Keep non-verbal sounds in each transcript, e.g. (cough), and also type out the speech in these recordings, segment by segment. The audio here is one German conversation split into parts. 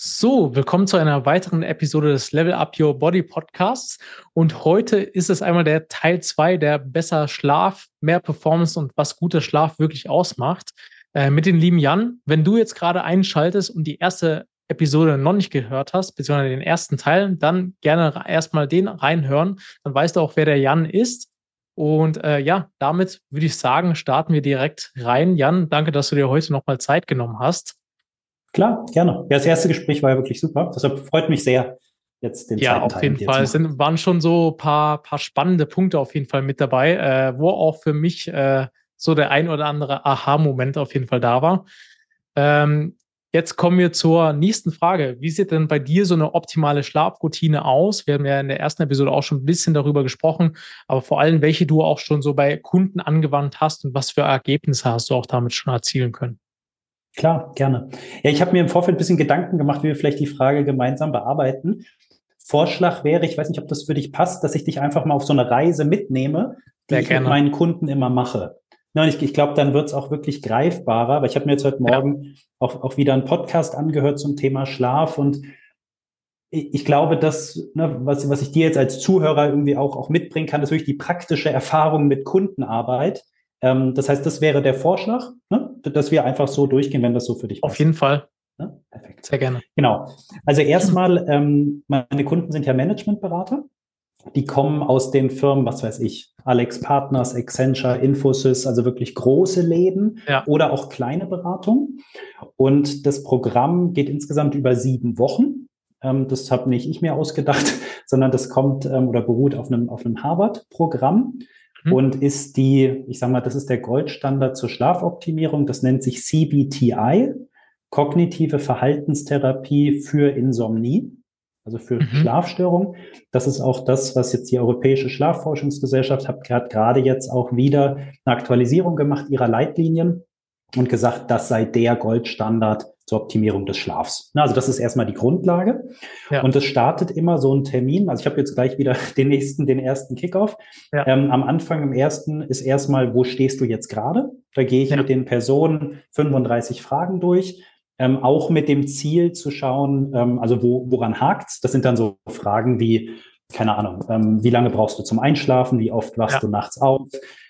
So, willkommen zu einer weiteren Episode des Level Up Your Body Podcasts. Und heute ist es einmal der Teil 2, der besser Schlaf, mehr Performance und was guter Schlaf wirklich ausmacht. Äh, mit dem lieben Jan. Wenn du jetzt gerade einschaltest und die erste Episode noch nicht gehört hast, beziehungsweise den ersten Teil, dann gerne erstmal den reinhören. Dann weißt du auch, wer der Jan ist. Und äh, ja, damit würde ich sagen, starten wir direkt rein. Jan, danke, dass du dir heute nochmal Zeit genommen hast. Klar, gerne. Ja, das erste Gespräch war ja wirklich super. Deshalb freut mich sehr, jetzt den Ja, auf jeden Fall. Es sind, waren schon so paar, paar spannende Punkte auf jeden Fall mit dabei, äh, wo auch für mich äh, so der ein oder andere Aha-Moment auf jeden Fall da war. Ähm, jetzt kommen wir zur nächsten Frage. Wie sieht denn bei dir so eine optimale Schlafroutine aus? Wir haben ja in der ersten Episode auch schon ein bisschen darüber gesprochen, aber vor allem, welche du auch schon so bei Kunden angewandt hast und was für Ergebnisse hast du auch damit schon erzielen können? Klar, gerne. Ja, ich habe mir im Vorfeld ein bisschen Gedanken gemacht, wie wir vielleicht die Frage gemeinsam bearbeiten. Vorschlag wäre, ich weiß nicht, ob das für dich passt, dass ich dich einfach mal auf so eine Reise mitnehme, die Sehr ich gerne. mit meinen Kunden immer mache. Ja, ich, ich glaube, dann wird es auch wirklich greifbarer, weil ich habe mir jetzt heute Morgen ja. auch, auch wieder einen Podcast angehört zum Thema Schlaf und ich, ich glaube, dass, ne, was, was ich dir jetzt als Zuhörer irgendwie auch, auch mitbringen kann, ist wirklich die praktische Erfahrung mit Kundenarbeit. Ähm, das heißt, das wäre der Vorschlag. Ne? dass wir einfach so durchgehen, wenn das so für dich passt. Auf jeden Fall. Ja? Perfekt. Sehr gerne. Genau. Also erstmal, ähm, meine Kunden sind ja Managementberater. Die kommen aus den Firmen, was weiß ich, Alex Partners, Accenture, Infosys, also wirklich große Läden ja. oder auch kleine Beratungen. Und das Programm geht insgesamt über sieben Wochen. Ähm, das habe nicht ich mir ausgedacht, (laughs) sondern das kommt ähm, oder beruht auf einem, auf einem Harvard-Programm mhm. und ist die, ich sage mal, das ist der Goldstandard zur Schlafoptimierung. Das nennt sich CBTI, kognitive Verhaltenstherapie für Insomnie, also für mhm. Schlafstörung. Das ist auch das, was jetzt die Europäische Schlafforschungsgesellschaft hat, hat gerade jetzt auch wieder eine Aktualisierung gemacht ihrer Leitlinien und gesagt, das sei der Goldstandard zur Optimierung des Schlafs. Also das ist erstmal die Grundlage. Ja. Und es startet immer so ein Termin. Also ich habe jetzt gleich wieder (laughs) den nächsten, den ersten Kickoff. Ja. Ähm, am Anfang im ersten ist erstmal, wo stehst du jetzt gerade? Da gehe ich ja. mit den Personen 35 Fragen durch. Ähm, auch mit dem Ziel zu schauen, ähm, also wo, woran hakt's? Das sind dann so Fragen wie, keine Ahnung, ähm, wie lange brauchst du zum Einschlafen? Wie oft wachst du nachts auf?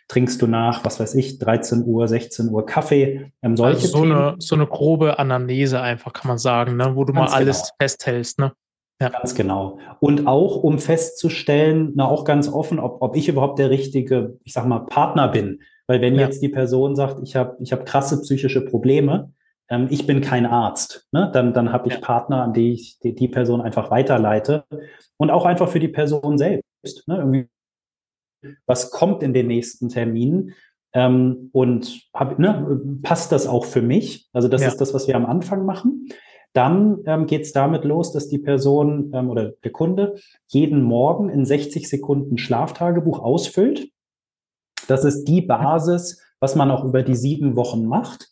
Trinkst du nach, was weiß ich, 13 Uhr, 16 Uhr Kaffee, ähm, solche also so Themen. Eine, so eine grobe Anamnese einfach, kann man sagen, ne? wo du Ganz mal alles genau. festhältst. Ne? Ja. Ganz genau. Und auch, um festzustellen, na auch ganz offen, ob, ob ich überhaupt der richtige, ich sag mal, Partner bin. Weil wenn ja. jetzt die Person sagt, ich habe ich hab krasse psychische Probleme, ähm, ich bin kein Arzt, ne? dann, dann habe ich ja. Partner, an die ich die, die Person einfach weiterleite. Und auch einfach für die Person selbst. Ne? Irgendwie was kommt in den nächsten Terminen ähm, und hab, ne, passt das auch für mich? Also das ja. ist das, was wir am Anfang machen. Dann ähm, geht es damit los, dass die Person ähm, oder der Kunde jeden Morgen in 60 Sekunden Schlaftagebuch ausfüllt. Das ist die Basis, was man auch über die sieben Wochen macht,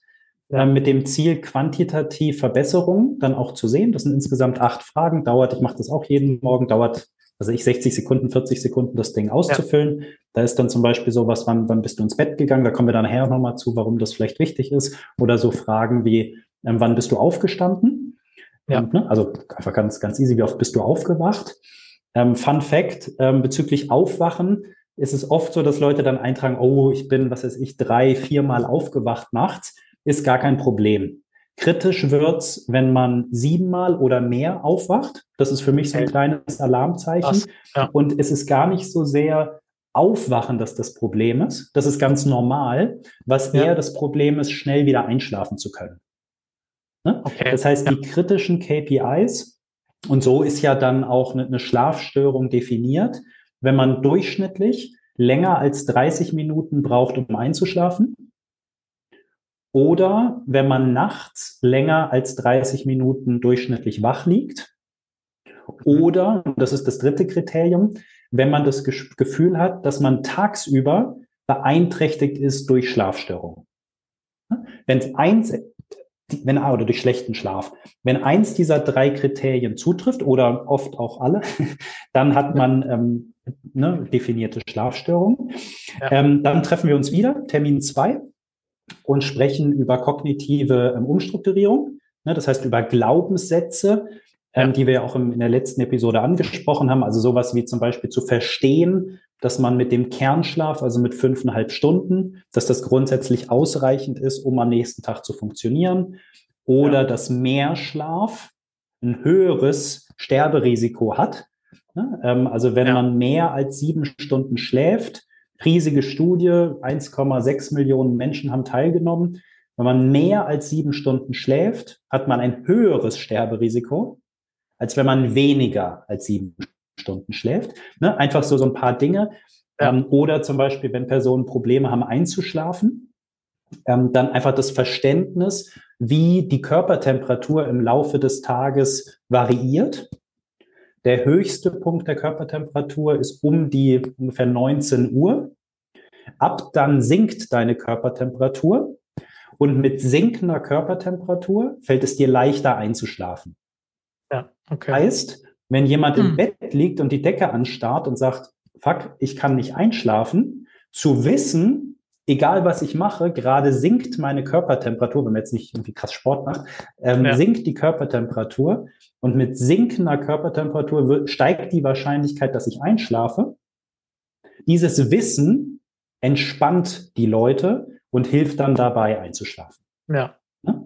ja. äh, mit dem Ziel, quantitativ Verbesserungen dann auch zu sehen. Das sind insgesamt acht Fragen, dauert, ich mache das auch jeden Morgen, dauert also ich 60 Sekunden, 40 Sekunden das Ding auszufüllen. Ja. Da ist dann zum Beispiel so was, wann, wann bist du ins Bett gegangen? Da kommen wir dann nachher nochmal zu, warum das vielleicht wichtig ist. Oder so Fragen wie, ähm, wann bist du aufgestanden? Ja. Und, ne, also einfach ganz, ganz easy, wie oft bist du aufgewacht? Ähm, Fun Fact, ähm, bezüglich Aufwachen ist es oft so, dass Leute dann eintragen, oh, ich bin, was weiß ich, drei, viermal aufgewacht nachts. Ist gar kein Problem. Kritisch wird's, wenn man siebenmal oder mehr aufwacht. Das ist für mich so ein kleines Alarmzeichen. ja. Und es ist gar nicht so sehr Aufwachen, dass das Problem ist. Das ist ganz normal. Was ja. eher das Problem ist, schnell wieder einschlafen zu können. Ne? Okay. Das heißt, ja. die kritischen KPIs, und so ist ja dann auch eine, eine Schlafstörung definiert, wenn man durchschnittlich länger als 30 Minuten braucht, um einzuschlafen, oder wenn man nachts länger als 30 Minuten durchschnittlich wach liegt. Oder, das ist das dritte Kriterium, wenn man das Gefühl hat, dass man tagsüber beeinträchtigt ist durch Schlafstörungen. Wenn eins, wenn, oder durch schlechten Schlaf. Wenn eins dieser drei Kriterien zutrifft oder oft auch alle, (laughs) dann hat man ähm, ne, definierte Schlafstörungen. Ja. Ähm, dann treffen wir uns wieder, Termin zwei und sprechen über kognitive ähm, Umstrukturierung. Ne? Das heißt, über Glaubenssätze, ähm, die wir ja auch im, in der letzten Episode angesprochen haben. Also sowas wie zum Beispiel zu verstehen, dass man mit dem Kernschlaf, also mit fünfeinhalb Stunden, dass das grundsätzlich ausreichend ist, um am nächsten Tag zu funktionieren. Oder ja. dass Mehrschlaf ein höheres Sterberisiko hat. Ne? Ähm, also wenn ja. man mehr als sieben Stunden schläft, riesige Studie, 1,6 Millionen Menschen haben teilgenommen. Wenn man mehr als sieben Stunden schläft, hat man ein höheres Sterberisiko, als wenn man weniger als sieben Stunden schläft. Ne? Einfach so, so ein paar Dinge. Ja. Ähm, oder zum Beispiel, wenn Personen Probleme haben einzuschlafen, ähm, dann einfach das Verständnis, wie die Körpertemperatur im Laufe des Tages variiert. Der höchste Punkt der Körpertemperatur ist um die ungefähr 19 Uhr. Ab dann sinkt deine Körpertemperatur und mit sinkender Körpertemperatur fällt es dir leichter einzuschlafen. Ja, okay. Heißt, wenn jemand hm. im Bett liegt und die Decke anstarrt und sagt, fuck, ich kann nicht einschlafen, zu wissen, egal was ich mache, gerade sinkt meine Körpertemperatur, wenn man jetzt nicht irgendwie krass Sport macht, ähm, ja. sinkt die Körpertemperatur und mit sinkender Körpertemperatur wird, steigt die Wahrscheinlichkeit, dass ich einschlafe. Dieses Wissen entspannt die Leute und hilft dann dabei einzuschlafen. Ja. ja?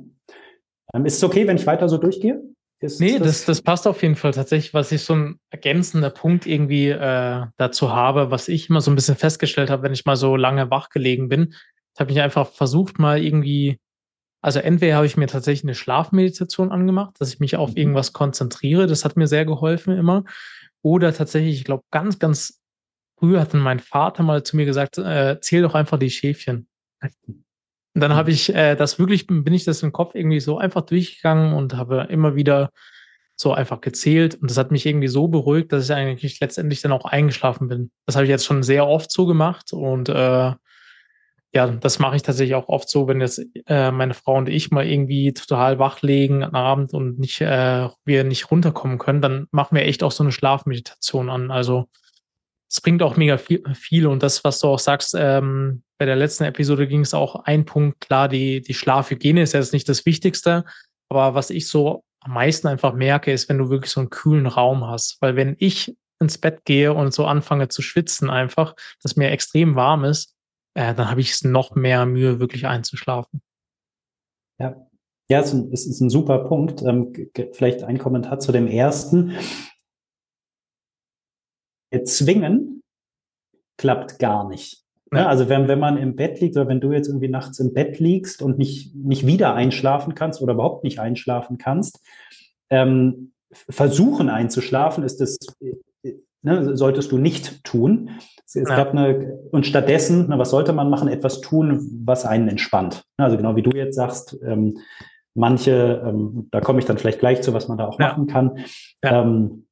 Ähm, ist es okay, wenn ich weiter so durchgehe? Ist, nee, das, das, passt auf jeden Fall tatsächlich, was ich so ein ergänzender Punkt irgendwie äh, dazu habe, was ich immer so ein bisschen festgestellt habe, wenn ich mal so lange wach gelegen bin. Ich habe mich einfach versucht, mal irgendwie, also entweder habe ich mir tatsächlich eine Schlafmeditation angemacht, dass ich mich auf mhm. irgendwas konzentriere, das hat mir sehr geholfen immer. Oder tatsächlich, ich glaube, ganz, ganz früh hat mein Vater mal zu mir gesagt, äh, zähl doch einfach die Schäfchen. Und dann habe ich äh, das wirklich, bin ich das im Kopf irgendwie so einfach durchgegangen und habe immer wieder so einfach gezählt. Und das hat mich irgendwie so beruhigt, dass ich eigentlich letztendlich dann auch eingeschlafen bin. Das habe ich jetzt schon sehr oft so gemacht. Und äh, ja, das mache ich tatsächlich auch oft so, wenn jetzt äh, meine Frau und ich mal irgendwie total wach legen am Abend und nicht, äh, wir nicht runterkommen können, dann machen wir echt auch so eine Schlafmeditation an. Also es bringt auch mega viel, viel. Und das, was du auch sagst, ähm, bei der letzten Episode ging es auch ein Punkt, klar, die, die Schlafhygiene ist jetzt nicht das Wichtigste, aber was ich so am meisten einfach merke, ist, wenn du wirklich so einen kühlen Raum hast. Weil wenn ich ins Bett gehe und so anfange zu schwitzen einfach, dass mir extrem warm ist, äh, dann habe ich es noch mehr Mühe, wirklich einzuschlafen. Ja, ja, es ist ein super Punkt. Ähm, vielleicht ein Kommentar zu dem ersten zwingen klappt gar nicht. Ja. Also wenn, wenn man im Bett liegt oder wenn du jetzt irgendwie nachts im Bett liegst und nicht, nicht wieder einschlafen kannst oder überhaupt nicht einschlafen kannst, ähm, versuchen einzuschlafen ist das, ne, solltest du nicht tun. Es, es ja. gab eine, und stattdessen, na, was sollte man machen? Etwas tun, was einen entspannt. Also genau wie du jetzt sagst, ähm, manche, ähm, da komme ich dann vielleicht gleich zu, was man da auch ja. machen kann. Ähm,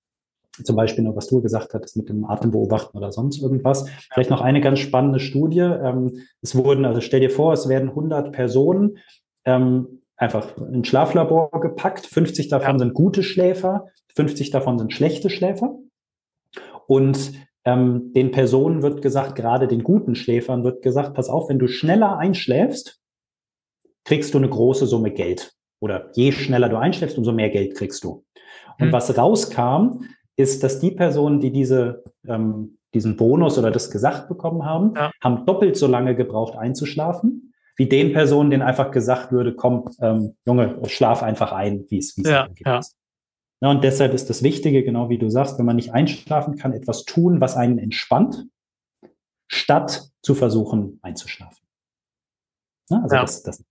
zum Beispiel noch, was du gesagt hattest mit dem Atembeobachten oder sonst irgendwas. Vielleicht noch eine ganz spannende Studie. Ähm, es wurden, also stell dir vor, es werden 100 Personen ähm, einfach in Schlaflabor gepackt. 50 davon ja. sind gute Schläfer, 50 davon sind schlechte Schläfer. Und ähm, den Personen wird gesagt, gerade den guten Schläfern wird gesagt, pass auf, wenn du schneller einschläfst, kriegst du eine große Summe Geld. Oder je schneller du einschläfst, umso mehr Geld kriegst du. Und hm. was rauskam, ist, dass die Personen, die diese, ähm, diesen Bonus oder das gesagt bekommen haben, ja. haben doppelt so lange gebraucht einzuschlafen, wie den Personen, denen einfach gesagt würde, komm, ähm, Junge, schlaf einfach ein, wie es wie es ja, ja. Ja, und deshalb ist das Wichtige, genau wie du sagst, wenn man nicht einschlafen kann, etwas tun, was einen entspannt, statt zu versuchen einzuschlafen. Ja, also ja. Das, das,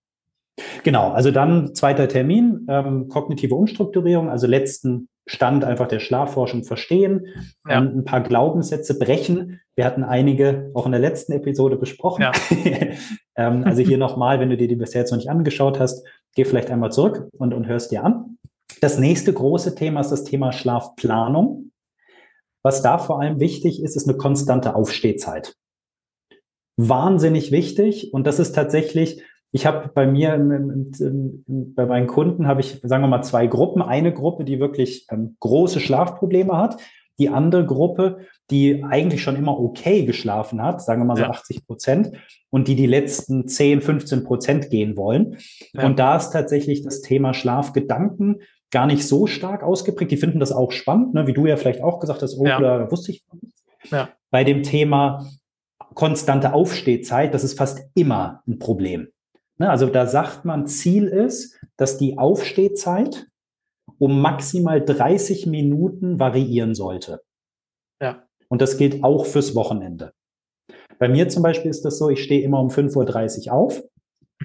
genau, also dann zweiter Termin, ähm, kognitive Umstrukturierung, also letzten Stand einfach der Schlafforschung verstehen, ja. ein paar Glaubenssätze brechen. Wir hatten einige auch in der letzten Episode besprochen. Ja. (laughs) ähm, also hier nochmal, wenn du dir die bisher jetzt noch nicht angeschaut hast, geh vielleicht einmal zurück und, und hörst dir an. Das nächste große Thema ist das Thema Schlafplanung. Was da vor allem wichtig ist, ist eine konstante Aufstehzeit. Wahnsinnig wichtig. Und das ist tatsächlich ich habe bei mir, im, im, im, bei meinen Kunden habe ich, sagen wir mal, zwei Gruppen. Eine Gruppe, die wirklich ähm, große Schlafprobleme hat. die andere Gruppe, die eigentlich schon immer okay geschlafen hat, sagen wir mal so ja. 80 Prozent, und die die letzten 10, 15 Prozent gehen wollen. Ja. Und da ist tatsächlich das Thema Schlafgedanken gar nicht so stark ausgeprägt. Die finden das auch spannend, ne? wie du ja vielleicht auch gesagt hast, oh, ja. da wusste ich. Ja. Bei dem Thema konstante Aufstehzeit, das ist fast immer ein Problem. Ne? Also da sagt man, Ziel ist, dass die Aufstehzeit um maximal 30 Minuten variieren sollte. Ja. Und das gilt auch fürs Wochenende. Bei mir zum Beispiel ist das so, ich stehe immer um 5.30 Uhr auf.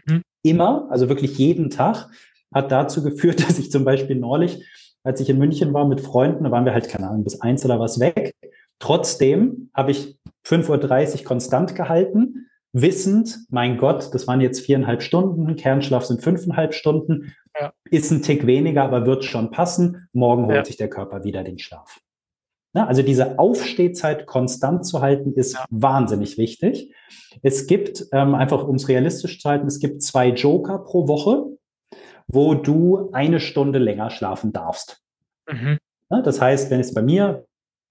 Mhm. Immer, also wirklich jeden Tag, hat dazu geführt, (laughs) dass ich zum Beispiel neulich, als ich in München war mit Freunden, da waren wir halt, keine Ahnung, bis eins oder was weg. Trotzdem habe ich 5.30 Uhr konstant gehalten, wissend, mein Gott, das waren jetzt viereinhalb Stunden, Kernschlaf sind fünfeinhalb Stunden, ja. ist ein Tick weniger, aber wird schon passen. Morgen holt ja. sich der Körper wieder den Schlaf. Na, also diese Aufstehzeit konstant zu halten, ist ja. wahnsinnig wichtig. Es gibt, ähm, einfach um es realistisch zu halten, es gibt zwei Joker pro Woche, wo du eine Stunde länger schlafen darfst. Mhm. Na, das heißt, wenn es bei mir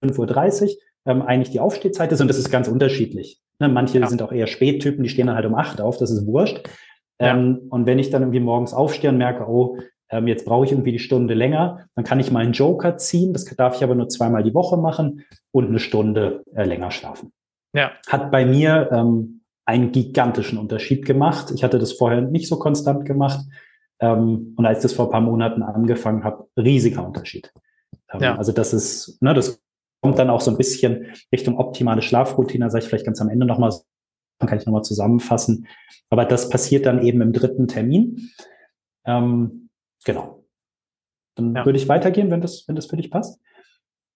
5.30 Uhr ähm, eigentlich die Aufstehzeit ist, und das ist ganz unterschiedlich. Ne, manche ja. sind auch eher Spättypen, die stehen dann halt um 8 auf, das ist wurscht. Ja. Ähm, und wenn ich dann irgendwie morgens aufstehe und merke, oh, ähm, jetzt brauche ich irgendwie die Stunde länger, dann kann ich mal einen Joker ziehen. Das darf ich aber nur zweimal die Woche machen und eine Stunde äh, länger schlafen. Ja. Hat bei mir ähm, einen gigantischen Unterschied gemacht. Ich hatte das vorher nicht so konstant gemacht. Ähm, und als ich das vor ein paar Monaten angefangen habe, riesiger Unterschied. Ähm, ja. Also das ist, ne, das kommt dann auch so ein bisschen Richtung optimale Schlafroutine, sage ich vielleicht ganz am Ende nochmal, dann kann ich nochmal zusammenfassen. Aber das passiert dann eben im dritten Termin. Ähm, Genau. Dann ja. würde ich weitergehen, wenn das, wenn das für dich passt.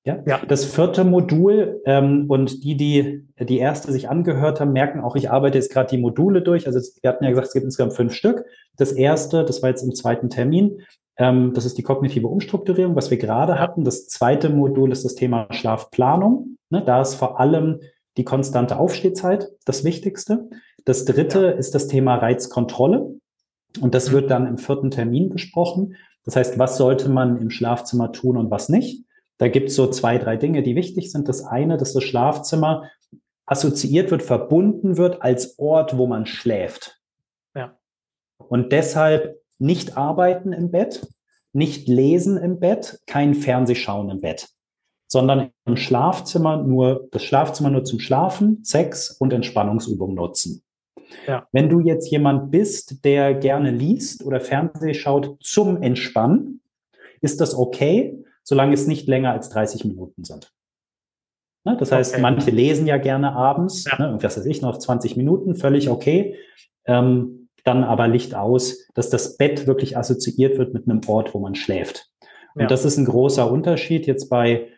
Ja. ja. Das vierte Modul ähm, und die, die die erste sich angehört haben, merken auch, ich arbeite jetzt gerade die Module durch. Also wir hatten ja gesagt, es gibt insgesamt fünf Stück. Das erste, das war jetzt im zweiten Termin, ähm, das ist die kognitive Umstrukturierung, was wir gerade hatten. Das zweite Modul ist das Thema Schlafplanung. Ne, da ist vor allem die konstante Aufstehzeit das Wichtigste. Das dritte ja. ist das Thema Reizkontrolle. Und das wird dann im vierten Termin besprochen. Das heißt, was sollte man im Schlafzimmer tun und was nicht? Da gibt es so zwei, drei Dinge, die wichtig sind. Das eine, dass das Schlafzimmer assoziiert wird, verbunden wird als Ort, wo man schläft. Ja. Und deshalb nicht arbeiten im Bett, nicht lesen im Bett, kein Fernsehschauen im Bett, sondern im Schlafzimmer nur, das Schlafzimmer nur zum Schlafen, Sex und Entspannungsübungen nutzen. Ja. Wenn du jetzt jemand bist, der gerne liest oder Fernseh schaut zum Entspannen, ist das okay, solange es nicht länger als 30 Minuten sind. Ne? Das heißt, okay. manche lesen ja gerne abends, ja. ne, was weiß ich, noch 20 Minuten, völlig okay. Ähm, dann aber Licht aus, dass das Bett wirklich assoziiert wird mit einem Ort, wo man schläft. Und ja. das ist ein großer Unterschied jetzt bei,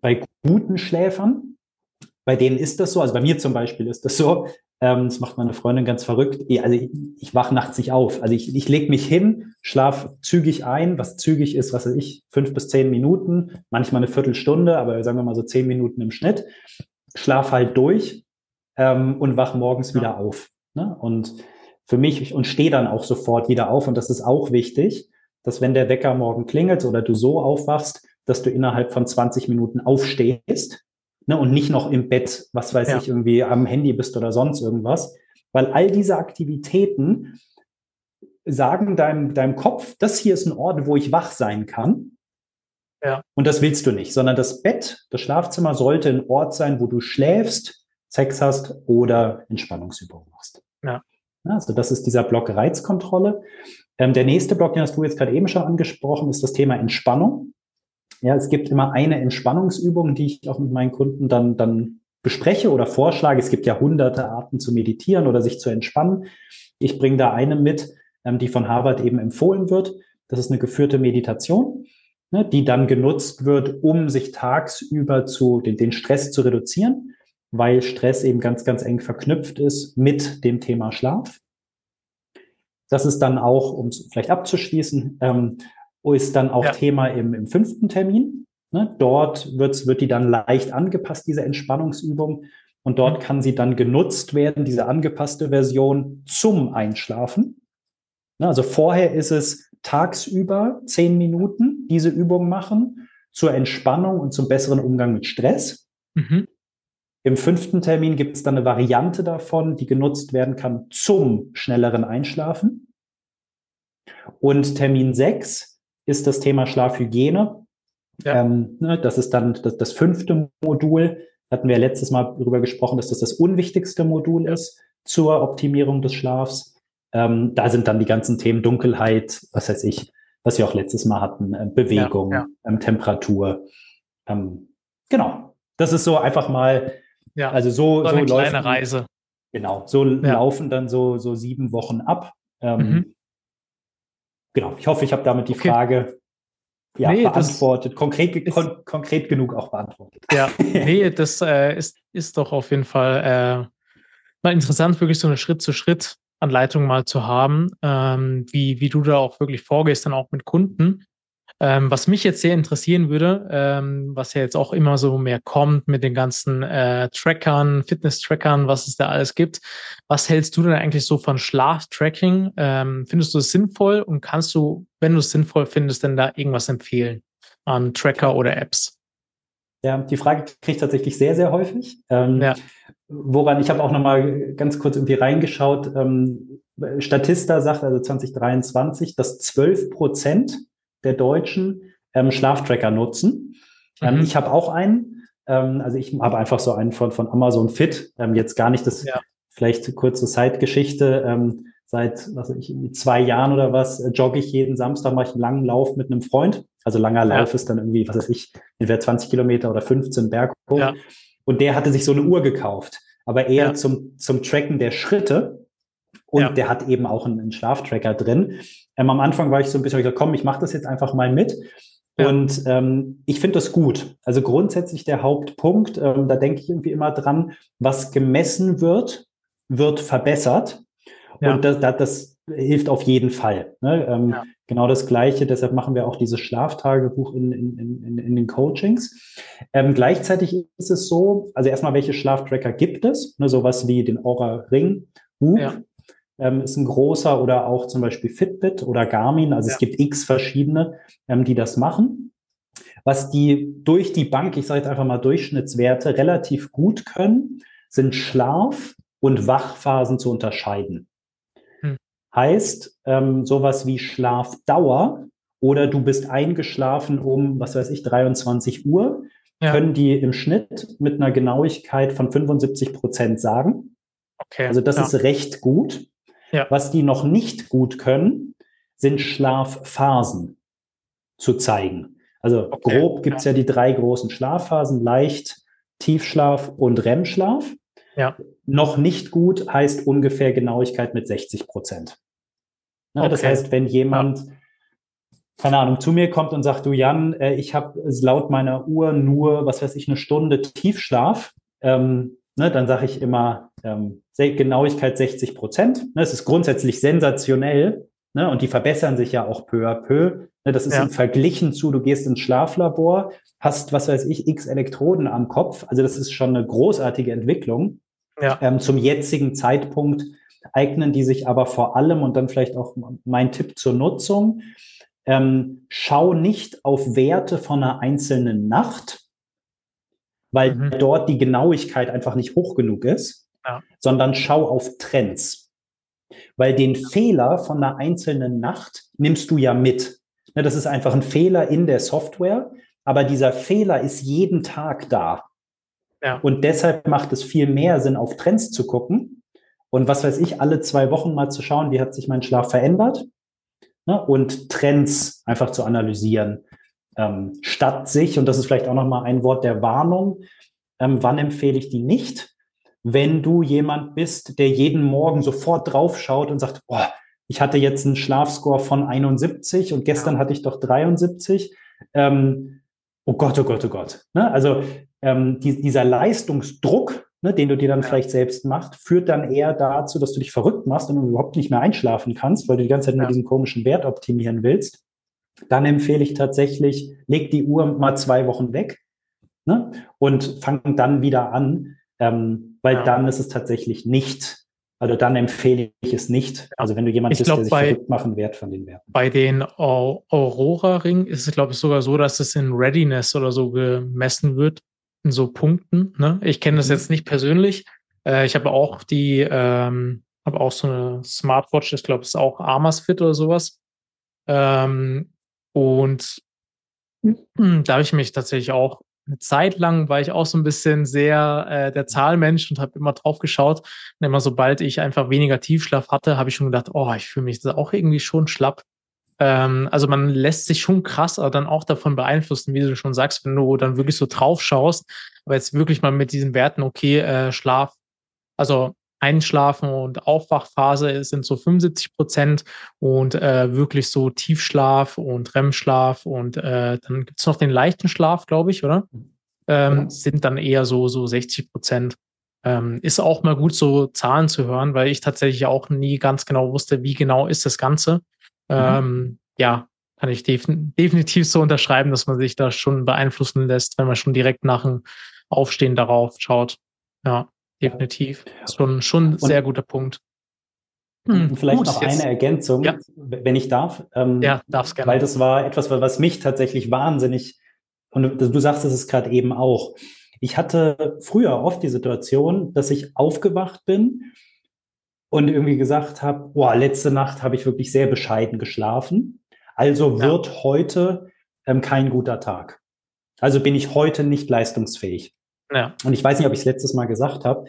bei guten Schläfern. Bei denen ist das so, also bei mir zum Beispiel ist das so, ähm, das macht meine Freundin ganz verrückt. Also ich, ich wach nachts nicht auf. Also ich, ich lege mich hin, schlaf zügig ein, was zügig ist, was weiß ich, fünf bis zehn Minuten, manchmal eine Viertelstunde, aber sagen wir mal so zehn Minuten im Schnitt. Schlaf halt durch ähm, und wach morgens ja. wieder auf. Ne? Und für mich und stehe dann auch sofort wieder auf. Und das ist auch wichtig, dass wenn der Wecker morgen klingelt oder du so aufwachst, dass du innerhalb von 20 Minuten aufstehst ne, und nicht noch im Bett, was weiß ja. ich, irgendwie am Handy bist oder sonst irgendwas. Weil all diese Aktivitäten sagen deinem, deinem Kopf, das hier ist ein Ort, wo ich wach sein kann. Ja. Und das willst du nicht, sondern das Bett, das Schlafzimmer sollte ein Ort sein, wo du schläfst, Sex hast oder Entspannungsübungen machst. Ja. Also das ist dieser Block Reizkontrolle. Ähm, der nächste Block, den hast du jetzt gerade eben schon angesprochen, ist das Thema Entspannung. Ja, es gibt immer eine Entspannungsübung, die ich auch mit meinen Kunden dann, dann bespreche oder vorschlage. Es gibt ja hunderte Arten zu meditieren oder sich zu entspannen. Ich bringe da eine mit, ähm, die von Harvard eben empfohlen wird. Das ist eine geführte Meditation, ne, die dann genutzt wird, um sich tagsüber zu, den, den Stress zu reduzieren, weil Stress eben ganz, ganz eng verknüpft ist mit dem Thema Schlaf. Das ist dann auch, um es vielleicht abzuschließen, ähm, ist dann auch ja. Thema im, im fünften Termin. Ne? Dort wird, wird die dann leicht angepasst, diese Entspannungsübung. Und dort mhm. kann sie dann genutzt werden, diese angepasste Version zum Einschlafen. Ne? Also vorher ist es tagsüber zehn Minuten diese Übung machen. zur Entspannung und zum besseren Umgang mit Stress. Mhm. Im fünften Termin gibt es dann eine Variante davon, die genutzt werden kann zum schnelleren Einschlafen. Und Termin sechs ist das Thema Schlafhygiene. Ja. Ähm, ne, das ist dann das, das fünfte Modul. Hatten wir letztes Mal darüber gesprochen, dass das das unwichtigste Modul ist zur Optimierung des Schlafs. Ähm, da sind dann die ganzen Themen Dunkelheit, was weiß ich, was wir auch letztes Mal hatten, äh, Bewegung, ja, ja. Ähm, Temperatur. Ähm, genau. Das ist so einfach mal, ja, also so, so, so eine läuft, kleine Reise. Genau, so laufen dann so, so sieben Wochen ab. Ähm, mhm. Genau, ich hoffe, ich habe damit die okay. Frage ja, nee, beantwortet, konkret, ist, kon konkret genug auch beantwortet. Ja, (laughs) nee, das äh, ist, ist doch auf jeden Fall äh, mal interessant, wirklich so eine Schritt-zu-Schritt-Anleitung mal zu haben, ähm, wie, wie du da auch wirklich vorgehst, dann auch mit Kunden. Ähm, was mich jetzt sehr interessieren würde, ähm, was ja jetzt auch immer so mehr kommt mit den ganzen äh, Trackern, Fitness-Trackern, was es da alles gibt. Was hältst du denn eigentlich so von Schlaftracking? Ähm, findest du es sinnvoll und kannst du, wenn du es sinnvoll findest, denn da irgendwas empfehlen an Tracker oder Apps? Ja, die Frage kriege ich tatsächlich sehr, sehr häufig. Ähm, ja. Woran ich habe auch noch mal ganz kurz irgendwie reingeschaut. Ähm, Statista sagt also 2023, dass 12 Prozent der Deutschen ähm, Schlaftracker nutzen. Ähm, mhm. Ich habe auch einen. Ähm, also ich habe einfach so einen von, von Amazon Fit. Ähm, jetzt gar nicht das, ja. vielleicht kurze Zeitgeschichte. Seit was ich, zwei Jahren oder was äh, jogge ich jeden Samstag, mache ich einen langen Lauf mit einem Freund. Also langer Lauf ja. ist dann irgendwie, was weiß ich, entweder 20 Kilometer oder 15 Berg hoch. Ja. Und der hatte sich so eine Uhr gekauft, aber eher zum, zum Tracken der Schritte. Und der hat eben auch einen, einen Schlaftracker drin. Ähm, am Anfang war ich so ein bisschen, ich gesagt, komm, ich mache das jetzt einfach mal mit. Ja. Und ähm, ich finde das gut. Also grundsätzlich der Hauptpunkt, ähm, da denke ich irgendwie immer dran, was gemessen wird, wird verbessert. Ja. Und das, das, das, hilft auf jeden Fall. Ne? Ähm, ja. Genau das Gleiche, deshalb machen wir auch dieses Schlaftagebuch in, in, in, in den Coachings. Ähm, gleichzeitig ist es so, also erstmal, welche Schlaftracker gibt es? Ne, sowas wie den Aura Ring, Whoop, ähm, ist ein großer oder auch zum Beispiel Fitbit oder Garmin. Also ja. es gibt x verschiedene, ähm, die das machen. Was die durch die Bank, ich sage jetzt einfach mal Durchschnittswerte, relativ gut können, sind Schlaf und Wachphasen zu unterscheiden. Hm. Heißt, ähm, sowas wie Schlafdauer oder du bist eingeschlafen um, was weiß ich, 23 Uhr, ja. können die im Schnitt mit einer Genauigkeit von 75 Prozent sagen. Okay. Also das ja. ist recht gut. Ja. Was die noch nicht gut können, sind Schlafphasen zu zeigen. Also okay. grob gibt's ja. ja die drei großen Schlafphasen, leicht, Tiefschlaf und REM-Schlaf. Ja. Noch nicht gut heißt ungefähr Genauigkeit mit 60 Prozent. Ja, okay. Das heißt, wenn jemand, ja. keine Ahnung, zu mir kommt und sagt, du Jan, äh, ich habe laut meiner Uhr nur, was weiß ich, eine Stunde Tiefschlaf, ähm, ne, dann sage ich immer ähm, Genauigkeit 60 Prozent. Ne, es ist grundsätzlich sensationell ne, und die verbessern sich ja auch peu à peu. Ne, das ist ja. im Verglichen zu, du gehst ins Schlaflabor, hast, was weiß ich, x Elektroden am Kopf. Also das ist schon eine großartige Entwicklung. Ja. Ähm, zum jetzigen Zeitpunkt eignen die sich aber vor allem und dann vielleicht auch mein Tipp zur Nutzung. Ähm, schau nicht auf Werte von einer einzelnen Nacht, weil mhm. dort die Genauigkeit einfach nicht hoch genug ist, ja. sondern schau auf Trends. Weil den Fehler von einer einzelnen Nacht nimmst du ja mit. Ne, das ist einfach ein Fehler in der Software, aber dieser Fehler ist jeden Tag da. Ja. Und deshalb macht es viel mehr Sinn, auf Trends zu gucken und was weiß ich, alle zwei Wochen mal zu schauen, wie hat sich mein Schlaf verändert ne, und Trends einfach zu analysieren ähm, statt sich, und das ist vielleicht auch nochmal ein Wort der Warnung, ähm, wann empfehle ich die nicht? Wenn du jemand bist, der jeden Morgen sofort draufschaut und sagt, oh, ich hatte jetzt einen Schlafscore von 71 und gestern ja. hatte ich doch 73. Ähm, oh Gott, oh Gott, oh Gott. Ne? Also ähm, die, dieser Leistungsdruck, ne, den du dir dann ja. vielleicht selbst machst, führt dann eher dazu, dass du dich verrückt machst und überhaupt nicht mehr einschlafen kannst, weil du die ganze Zeit ja. nur diesen komischen Wert optimieren willst dann empfehle ich tatsächlich, leg die Uhr mal zwei Wochen weg ne? und fang dann wieder an, ähm, weil ja. dann ist es tatsächlich nicht Also dann empfehle ich es nicht. Also wenn du jemand Ich bist, glaub, der sich bei- verrückt machen wird von den Werten. Bei den Au- Aurora-Ringen ist es, glaube ich, sogar so, dass es in Readiness oder so gemessen wird, in so Punkten. Ne? Ich kenne das Mhm. jetzt nicht persönlich. Äh, ich habe auch die, ähm, habe auch so eine Smartwatch, ich glaube, es ist auch Armasfit oder sowas. Ähm, und (clears throat) da habe ich mich tatsächlich auch eine Zeit lang war ich auch so ein bisschen sehr äh, der Zahlmensch und habe immer drauf geschaut. Und immer sobald ich einfach weniger Tiefschlaf hatte, habe ich schon gedacht, oh, ich fühle mich da auch irgendwie schon schlapp. Ähm, also man lässt sich schon krass aber dann auch davon beeinflussen, wie du schon sagst, wenn du dann wirklich so drauf schaust, aber jetzt wirklich mal mit diesen Werten, okay, äh, Schlaf, also Einschlafen und Aufwachphase sind so 75 Prozent und äh, wirklich so Tiefschlaf und REM-Schlaf und äh, dann gibt's noch den leichten Schlaf, glaube ich, oder? Ähm, Ja. Sind dann eher so, so 60 Prozent. Ähm, ist auch mal gut, so Zahlen zu hören, weil ich tatsächlich auch nie ganz genau wusste, wie genau ist das Ganze. Ähm, ja, kann ich defin definitiv so unterschreiben, dass man sich da schon beeinflussen lässt, wenn man schon direkt nach dem Aufstehen darauf schaut. Ja, definitiv. Schon, schon ein sehr guter Punkt. Hm, Und vielleicht gut, noch jetzt- eine Ergänzung, Ja. wenn ich darf. Ähm, Ja, darf's gerne. Weil das war etwas, was mich tatsächlich wahnsinnig, und du sagst es ist gerade eben auch. Ich hatte früher oft die Situation, dass ich aufgewacht bin und irgendwie gesagt habe, boah, letzte Nacht habe ich wirklich sehr bescheiden geschlafen. Also Ja. wird heute ähm, kein guter Tag. Also bin ich heute nicht leistungsfähig. Ja, Und ich weiß nicht, ob ich es letztes Mal gesagt habe.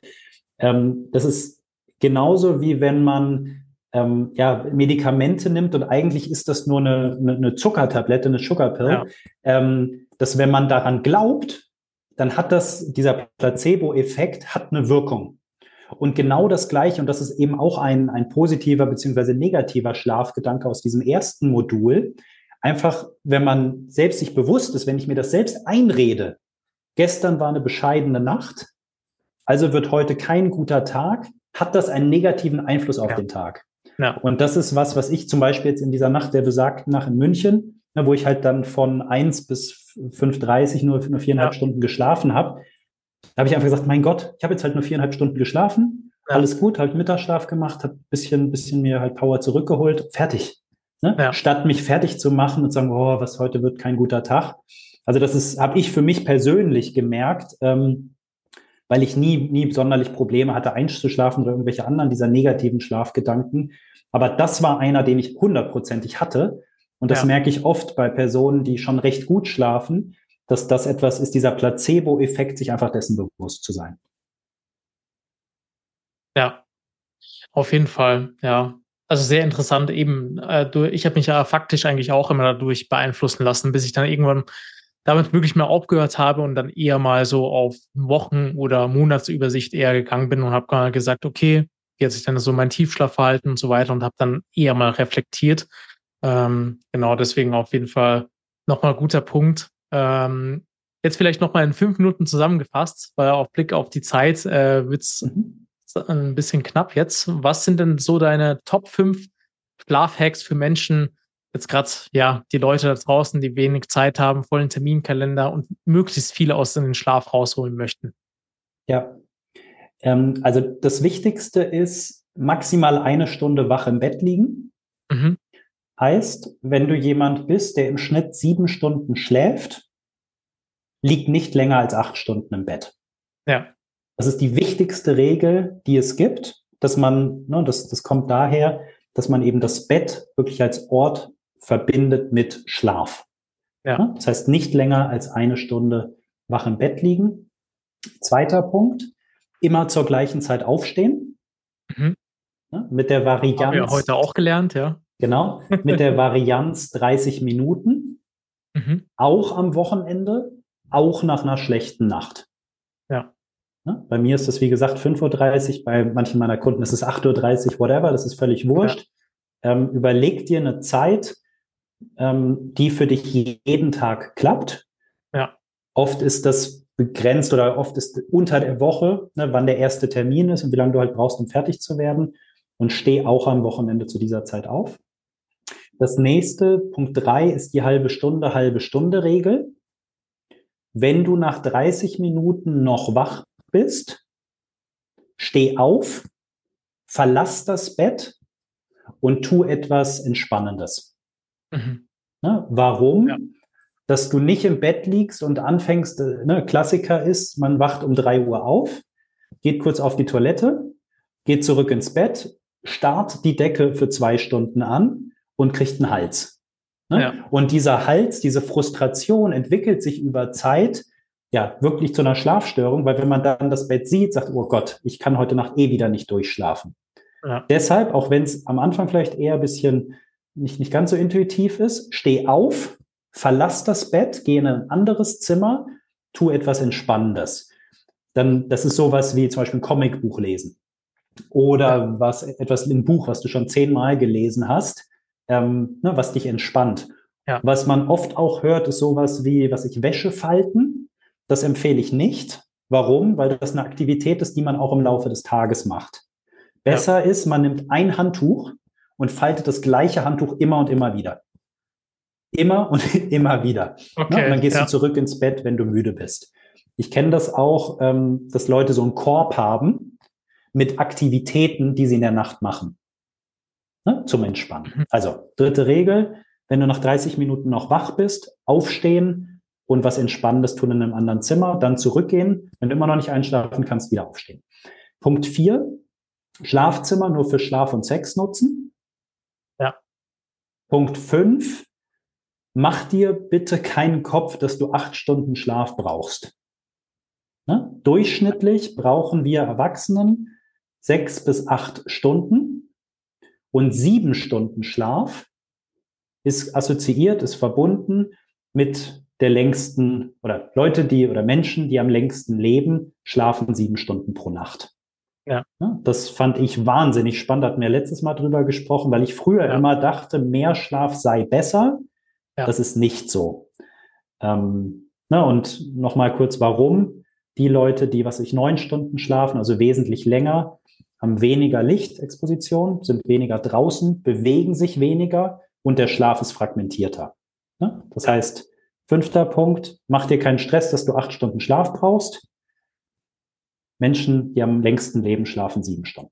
Ähm, das ist genauso wie wenn man ähm, ja, Medikamente nimmt und eigentlich ist das nur eine, eine, eine Zuckertablette, eine Sugarpill. Ja. Ähm, dass wenn man daran glaubt, dann hat das, dieser Placebo-Effekt hat eine Wirkung. Und genau das Gleiche, und das ist eben auch ein, ein positiver beziehungsweise negativer Schlafgedanke aus diesem ersten Modul. Einfach, wenn man selbst sich bewusst ist, wenn ich mir das selbst einrede, gestern war eine bescheidene Nacht, also wird heute kein guter Tag, hat das einen negativen Einfluss auf Ja. den Tag. ja, Und das ist was, was ich zum Beispiel jetzt in dieser Nacht der besagten Nacht in München, ne, wo ich halt dann von 1 bis 5.30 nur, nur viereinhalb Ja. Stunden geschlafen habe. Da habe ich einfach gesagt, mein Gott, ich habe jetzt halt nur viereinhalb Stunden geschlafen, Ja. alles gut, halt Mittagsschlaf gemacht, habe bisschen, bisschen mir halt Power zurückgeholt, fertig. Ne? Statt mich fertig zu machen und sagen, oh, was heute wird kein guter Tag. Also das ist, habe ich für mich persönlich gemerkt, ähm, weil ich nie, nie sonderlich Probleme hatte, einzuschlafen oder irgendwelche anderen dieser negativen Schlafgedanken. Aber das war einer, den ich hundertprozentig hatte. Und das Ja. merke ich oft bei Personen, die schon recht gut schlafen, dass das etwas ist, dieser Placebo-Effekt, sich einfach dessen bewusst zu sein. ja. Auf jeden Fall, ja. Also sehr interessant eben. Äh, du, ich habe mich ja faktisch eigentlich auch immer dadurch beeinflussen lassen, bis ich dann irgendwann damit wirklich mal aufgehört habe und dann eher mal so auf Wochen- oder Monatsübersicht eher gegangen bin und habe mal gesagt, okay, wie hat sich denn so mein Tiefschlafverhalten und so weiter und habe dann eher mal reflektiert. Ähm, genau, deswegen auf jeden Fall nochmal guter Punkt. Ähm, jetzt vielleicht nochmal in fünf Minuten zusammengefasst, weil auf Blick auf die Zeit äh, wird's Mhm. ein bisschen knapp jetzt. Was sind denn so deine Top 5 Schlafhacks für Menschen, jetzt gerade ja, die Leute da draußen, die wenig Zeit haben, vollen Terminkalender und möglichst viele aus den Schlaf rausholen möchten? Ja. Ähm, also das Wichtigste ist maximal eine Stunde wach im Bett liegen. Mhm. Heißt, wenn du jemand bist, der im Schnitt sieben Stunden schläft, liegt nicht länger als acht Stunden im Bett. Ja, Das ist die wichtigste Regel, die es gibt, dass man, ne, das, das kommt daher, dass man eben das Bett wirklich als Ort verbindet mit Schlaf. Ja. Das heißt, nicht länger als eine Stunde wach im Bett liegen. Zweiter Punkt, immer zur gleichen Zeit aufstehen. Mhm. Mit der haben wir Varianz, heute auch gelernt, ja. genau, mit der Varianz 30 Minuten, Mhm. auch am Wochenende, auch nach einer schlechten Nacht. Ja. Bei mir ist das, wie gesagt, 5.30 Uhr, bei manchen meiner Kunden ist es 8.30 Uhr, whatever, das ist völlig wurscht. Ähm, überleg dir eine Zeit, ähm, die für dich jeden Tag klappt. Ja. Oft ist das begrenzt oder oft ist unter der Woche, ne, wann der erste Termin ist und wie lange du halt brauchst, um fertig zu werden. Und steh auch am Wochenende zu dieser Zeit auf. Das nächste, Punkt drei, ist die halbe Stunde, halbe Stunde Regel. Wenn du nach 30 Minuten noch wach bist, steh auf, verlass das Bett und tu etwas Entspannendes. Mhm. Ne? Warum? Ja. Dass du nicht im Bett liegst und anfängst, äh, ne, Klassiker ist, man wacht um drei Uhr auf, geht kurz auf die Toilette, geht zurück ins Bett, starrt die Decke für zwei Stunden an und kriegt einen Hals. Ne? Ja. Und dieser Hals, diese Frustration entwickelt sich über Zeit ja wirklich zu einer Schlafstörung, weil wenn man dann das Bett sieht, sagt, oh Gott, ich kann heute Nacht eh wieder nicht durchschlafen. Ja. Deshalb, auch wenn es am Anfang vielleicht eher ein bisschen nicht, nicht ganz so intuitiv ist, steh auf, verlass das Bett, geh in ein anderes Zimmer, tu etwas Entspannendes. Dann, das ist sowas wie zum Beispiel ein Comicbuch lesen. Oder was, etwas, ein Buch, was du schon zehnmal gelesen hast, ähm, ne, was dich entspannt. Ja. Was man oft auch hört, ist sowas wie, was ich Wäsche falten. Das empfehle ich nicht. Warum? Weil das eine Aktivität ist, die man auch im Laufe des Tages macht. Besser ja. ist, man nimmt ein Handtuch und faltet das gleiche Handtuch immer und immer wieder. Immer und (laughs) immer wieder. Okay, ne? Und dann gehst ja. du zurück ins Bett, wenn du müde bist. Ich kenne das auch, ähm, dass Leute so einen Korb haben mit Aktivitäten, die sie in der Nacht machen. Ne? Zum Entspannen. Mhm. Also, dritte Regel, wenn du nach 30 Minuten noch wach bist, aufstehen und was Entspannendes tun in einem anderen Zimmer, dann zurückgehen. Wenn du immer noch nicht einschlafen kannst, wieder aufstehen. Punkt vier, Schlafzimmer nur für Schlaf und Sex nutzen. Punkt fünf, mach dir bitte keinen Kopf, dass du acht Stunden Schlaf brauchst. Ne? Durchschnittlich brauchen wir Erwachsenen sechs bis acht Stunden und sieben Stunden Schlaf ist assoziiert, ist verbunden mit der längsten oder Leute, die oder Menschen, die am längsten leben, schlafen sieben Stunden pro Nacht. Ja. Das fand ich wahnsinnig spannend. Hatten wir letztes Mal drüber gesprochen, weil ich früher ja. immer dachte, mehr Schlaf sei besser. Ja. Das ist nicht so. Ähm, na, und nochmal kurz, warum? Die Leute, die, was ich, neun Stunden schlafen, also wesentlich länger, haben weniger Lichtexposition, sind weniger draußen, bewegen sich weniger und der Schlaf ist fragmentierter. Ne? Das heißt, fünfter Punkt, mach dir keinen Stress, dass du acht Stunden Schlaf brauchst. Menschen, die am längsten leben, schlafen sieben Stunden.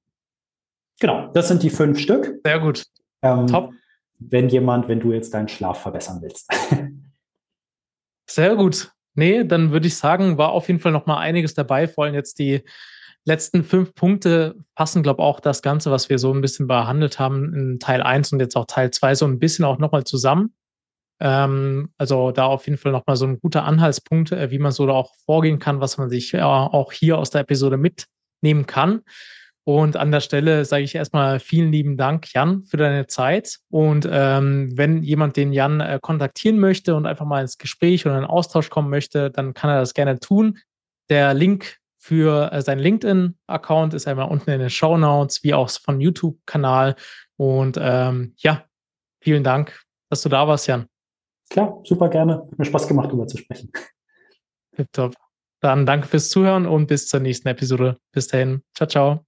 Genau, das sind die fünf Stück. Sehr gut. Ähm, Top. Wenn jemand, wenn du jetzt deinen Schlaf verbessern willst. (laughs) Sehr gut. Nee, dann würde ich sagen, war auf jeden Fall noch mal einiges dabei. Vor allem jetzt die letzten fünf Punkte passen, glaube ich, auch das Ganze, was wir so ein bisschen behandelt haben in Teil 1 und jetzt auch Teil 2 so ein bisschen auch nochmal zusammen. Ähm, also da auf jeden Fall nochmal so ein guter Anhaltspunkt, äh, wie man so da auch vorgehen kann, was man sich äh, auch hier aus der Episode mitnehmen kann. Und an der Stelle sage ich erstmal vielen lieben Dank, Jan, für deine Zeit. Und ähm, wenn jemand den Jan äh, kontaktieren möchte und einfach mal ins Gespräch oder einen Austausch kommen möchte, dann kann er das gerne tun. Der Link für äh, seinen LinkedIn-Account ist einmal unten in den Show Notes, wie auch von YouTube-Kanal. Und ähm, ja, vielen Dank, dass du da warst, Jan. Klar, super gerne. Hat mir Spaß gemacht, darüber zu sprechen. Tipptopp. Dann danke fürs Zuhören und bis zur nächsten Episode. Bis dahin. Ciao, ciao.